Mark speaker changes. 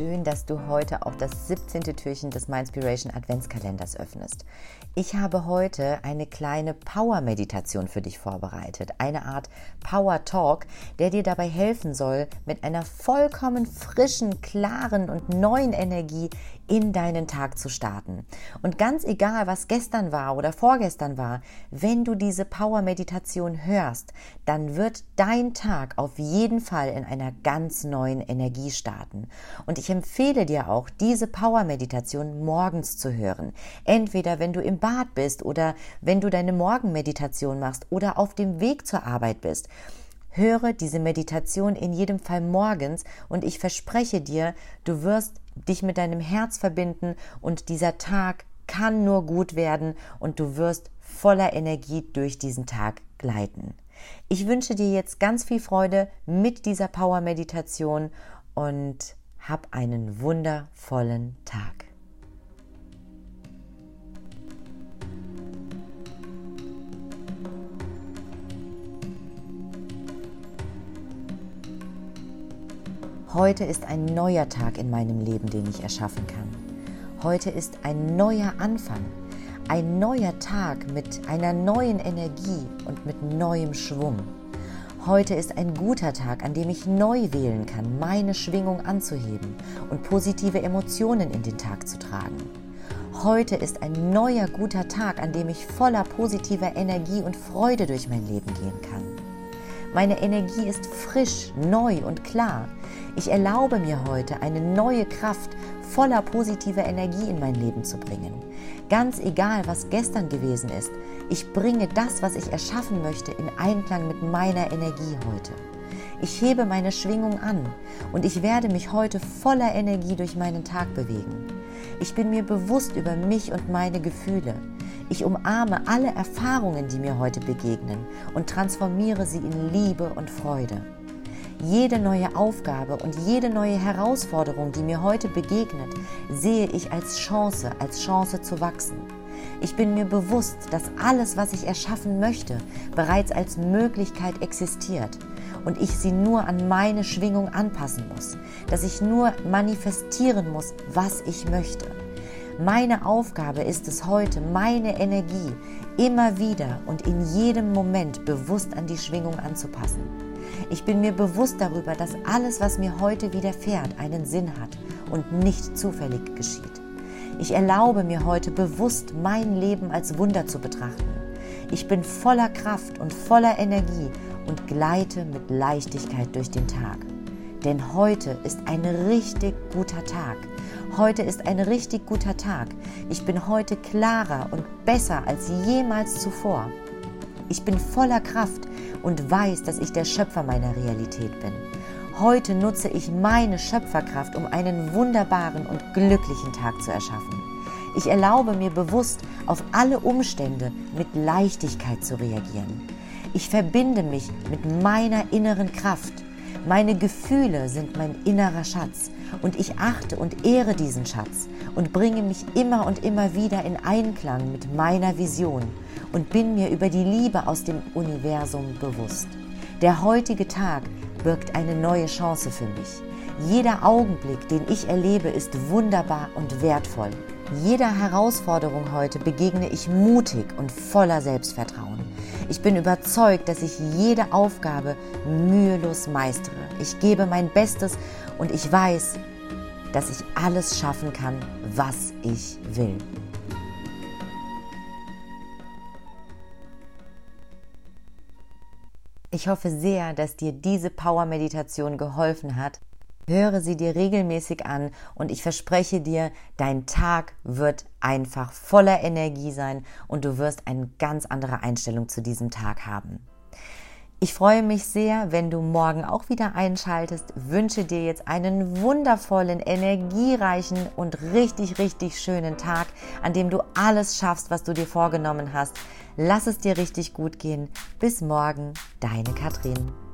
Speaker 1: Schön, dass du heute auch das 17. Türchen des Mindspiration Adventskalenders öffnest. Ich habe heute eine kleine Power-Meditation für dich vorbereitet. Eine Art Power Talk, der dir dabei helfen soll, mit einer vollkommen frischen, klaren und neuen Energie in deinen Tag zu starten. Und ganz egal, was gestern war oder vorgestern war, wenn du diese Power-Meditation hörst, dann wird dein Tag auf jeden Fall in einer ganz neuen Energie starten. Und ich empfehle dir auch, diese Power-Meditation morgens zu hören. Entweder wenn du im Bad bist oder wenn du deine Morgenmeditation machst oder auf dem Weg zur Arbeit bist. Höre diese Meditation in jedem Fall morgens und ich verspreche dir, du wirst dich mit deinem Herz verbinden und dieser Tag kann nur gut werden und du wirst voller Energie durch diesen Tag gleiten. Ich wünsche dir jetzt ganz viel Freude mit dieser Power Meditation und hab einen wundervollen Tag. Heute ist ein neuer Tag in meinem Leben, den ich erschaffen kann. Heute ist ein neuer Anfang, ein neuer Tag mit einer neuen Energie und mit neuem Schwung. Heute ist ein guter Tag, an dem ich neu wählen kann, meine Schwingung anzuheben und positive Emotionen in den Tag zu tragen. Heute ist ein neuer guter Tag, an dem ich voller positiver Energie und Freude durch mein Leben gehen kann. Meine Energie ist frisch, neu und klar. Ich erlaube mir heute eine neue Kraft voller positiver Energie in mein Leben zu bringen. Ganz egal, was gestern gewesen ist, ich bringe das, was ich erschaffen möchte, in Einklang mit meiner Energie heute. Ich hebe meine Schwingung an und ich werde mich heute voller Energie durch meinen Tag bewegen. Ich bin mir bewusst über mich und meine Gefühle. Ich umarme alle Erfahrungen, die mir heute begegnen und transformiere sie in Liebe und Freude. Jede neue Aufgabe und jede neue Herausforderung, die mir heute begegnet, sehe ich als Chance, als Chance zu wachsen. Ich bin mir bewusst, dass alles, was ich erschaffen möchte, bereits als Möglichkeit existiert und ich sie nur an meine Schwingung anpassen muss, dass ich nur manifestieren muss, was ich möchte. Meine Aufgabe ist es heute, meine Energie immer wieder und in jedem Moment bewusst an die Schwingung anzupassen. Ich bin mir bewusst darüber, dass alles, was mir heute widerfährt, einen Sinn hat und nicht zufällig geschieht. Ich erlaube mir heute bewusst, mein Leben als Wunder zu betrachten. Ich bin voller Kraft und voller Energie und gleite mit Leichtigkeit durch den Tag. Denn heute ist ein richtig guter Tag. Heute ist ein richtig guter Tag. Ich bin heute klarer und besser als jemals zuvor. Ich bin voller Kraft und weiß, dass ich der Schöpfer meiner Realität bin. Heute nutze ich meine Schöpferkraft, um einen wunderbaren und glücklichen Tag zu erschaffen. Ich erlaube mir bewusst, auf alle Umstände mit Leichtigkeit zu reagieren. Ich verbinde mich mit meiner inneren Kraft. Meine Gefühle sind mein innerer Schatz und ich achte und ehre diesen Schatz und bringe mich immer und immer wieder in Einklang mit meiner Vision und bin mir über die Liebe aus dem Universum bewusst. Der heutige Tag birgt eine neue Chance für mich. Jeder Augenblick, den ich erlebe, ist wunderbar und wertvoll. Jeder Herausforderung heute begegne ich mutig und voller Selbstvertrauen. Ich bin überzeugt, dass ich jede Aufgabe mühelos meistere. Ich gebe mein Bestes und ich weiß, dass ich alles schaffen kann, was ich will. Ich hoffe sehr, dass dir diese Power-Meditation geholfen hat. Höre sie dir regelmäßig an und ich verspreche dir, dein Tag wird einfach voller Energie sein und du wirst eine ganz andere Einstellung zu diesem Tag haben. Ich freue mich sehr, wenn du morgen auch wieder einschaltest. Wünsche dir jetzt einen wundervollen, energiereichen und richtig, richtig schönen Tag, an dem du alles schaffst, was du dir vorgenommen hast. Lass es dir richtig gut gehen. Bis morgen, deine Katrin.